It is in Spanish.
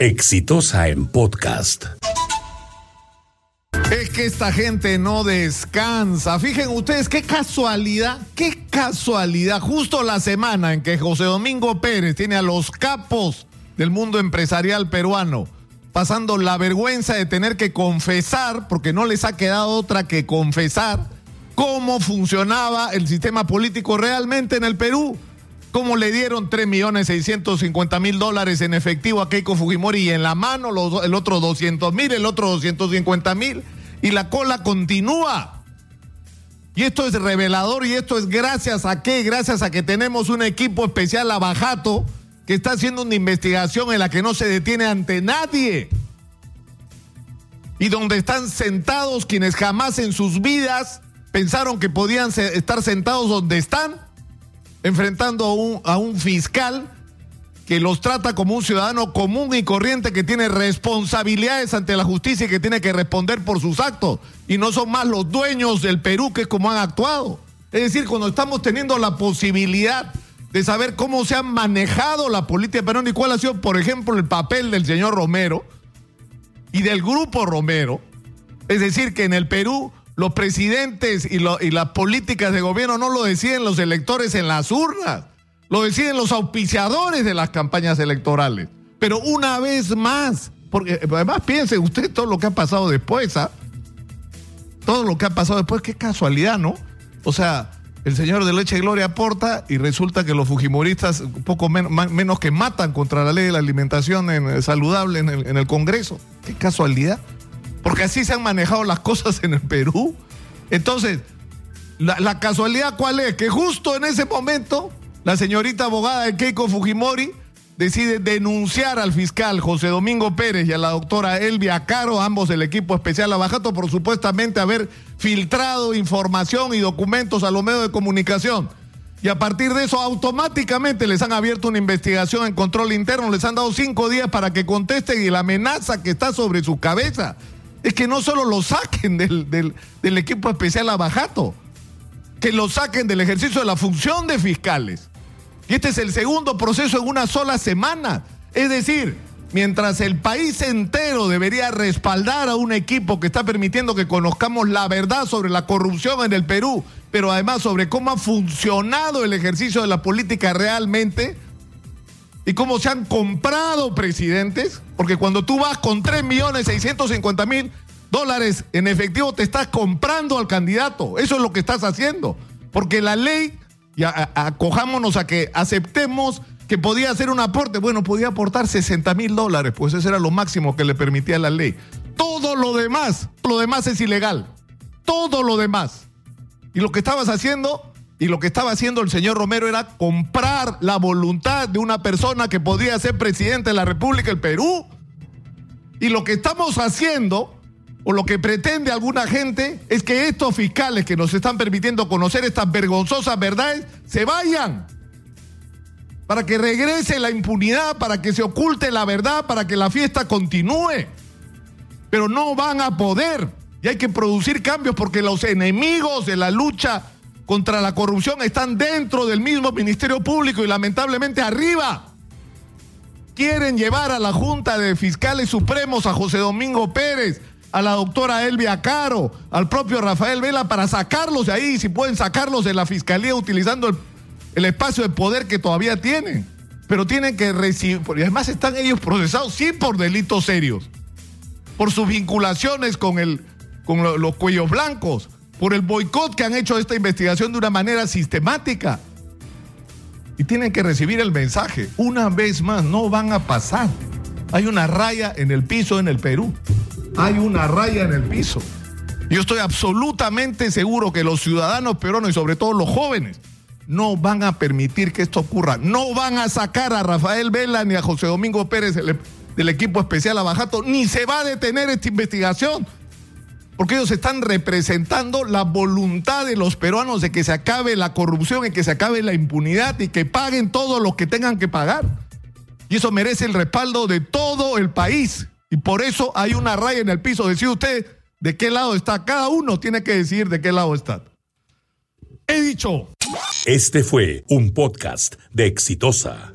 Exitosa en podcast. Es que esta gente no descansa. Fíjense ustedes qué casualidad, qué casualidad. Justo la semana en que José Domingo Pérez tiene a los capos del mundo empresarial peruano pasando la vergüenza de tener que confesar, porque no les ha quedado otra que confesar, cómo funcionaba el sistema político realmente en el Perú cómo le dieron 3.650.000 dólares en efectivo a Keiko Fujimori y en la mano el otro 200.000, el otro 250.000 y la cola continúa. Y esto es revelador y esto es gracias a qué, gracias a que tenemos un equipo especial a Bajato que está haciendo una investigación en la que no se detiene ante nadie. Y donde están sentados quienes jamás en sus vidas pensaron que podían estar sentados donde están enfrentando a un, fiscal que los trata como un ciudadano común y corriente que tiene responsabilidades ante la justicia y que tiene que responder por sus actos. Y no son más los dueños del Perú que es como han actuado. Es decir, cuando estamos teniendo la posibilidad de saber cómo se ha manejado la política peruana y cuál ha sido, por ejemplo, el papel del señor Romero y del grupo Romero. Es decir, que en el Perú los presidentes y, las políticas de gobierno no lo deciden los electores en las urnas, lo deciden los auspiciadores de las campañas electorales. Pero una vez más, porque además piense usted todo lo que ha pasado después, ¿ah? Todo lo que ha pasado después, qué casualidad, ¿no? O sea, el señor de Leche Gloria aporta y resulta que los fujimoristas poco menos que matan contra la ley de la alimentación saludable en el Congreso. Qué casualidad porque así se han manejado las cosas en el Perú. Entonces, la, casualidad cuál es? Que justo en ese momento, la señorita abogada de Keiko Fujimori decide denunciar al fiscal José Domingo Pérez y a la doctora Elvia Caro, ambos del equipo especial Abajato, por supuestamente haber filtrado información y documentos a los medios de comunicación. Y a partir de eso, automáticamente les han abierto una investigación en control interno, les han dado cinco días para que contesten y la amenaza que está sobre su cabeza es que no solo lo saquen del, equipo especial Abajato, que lo saquen del ejercicio de la función de fiscales. Y este es el segundo proceso en una sola semana. Es decir, mientras el país entero debería respaldar a un equipo que está permitiendo que conozcamos la verdad sobre la corrupción en el Perú, pero además sobre cómo ha funcionado el ejercicio de la política realmente, y cómo se han comprado presidentes, porque cuando tú vas con 3 millones 650 mil dólares en efectivo, te estás comprando al candidato. Eso es lo que estás haciendo. Porque la ley, ya acojámonos a que aceptemos que podía hacer un aporte. Bueno, podía aportar 60 mil dólares, pues eso era lo máximo que le permitía la ley. Todo lo demás, lo demás es ilegal. Todo lo demás. Y lo que estabas haciendo y lo que estaba haciendo el señor Romero era comprar la voluntad de una persona que podría ser presidente de la República del Perú. Y lo que estamos haciendo, o lo que pretende alguna gente, es que estos fiscales que nos están permitiendo conocer estas vergonzosas verdades se vayan. Para que regrese la impunidad, para que se oculte la verdad, para que la fiesta continúe. Pero no van a poder. Y hay que producir cambios porque los enemigos de la lucha contra la corrupción están dentro del mismo Ministerio Público y lamentablemente arriba. Quieren llevar a la Junta de Fiscales Supremos a José Domingo Pérez, a la doctora Elvia Caro, al propio Rafael Vela para sacarlos de ahí, si pueden sacarlos de la Fiscalía utilizando el, espacio de poder que todavía tienen. Pero tienen que recibir, y además están ellos procesados sí por delitos serios, por sus vinculaciones con, el, con los cuellos blancos, por el boicot que han hecho esta investigación de una manera sistemática. Y tienen que recibir el mensaje. Una vez más, no van a pasar. Hay una raya en el piso en el Perú. Hay una raya en el piso. Yo estoy absolutamente seguro que los ciudadanos peruanos y sobre todo los jóvenes no van a permitir que esto ocurra. No van a sacar a Rafael Vela ni a José Domingo Pérez del, equipo especial Abajato, ni se va a detener esta investigación porque ellos están representando la voluntad de los peruanos de que se acabe la corrupción y que se acabe la impunidad y que paguen todo lo que tengan que pagar. Y eso merece el respaldo de todo el país. Y por eso hay una raya en el piso. Decide usted de qué lado está. Cada uno tiene que decir de qué lado está. He dicho. Este fue un podcast de Exitosa.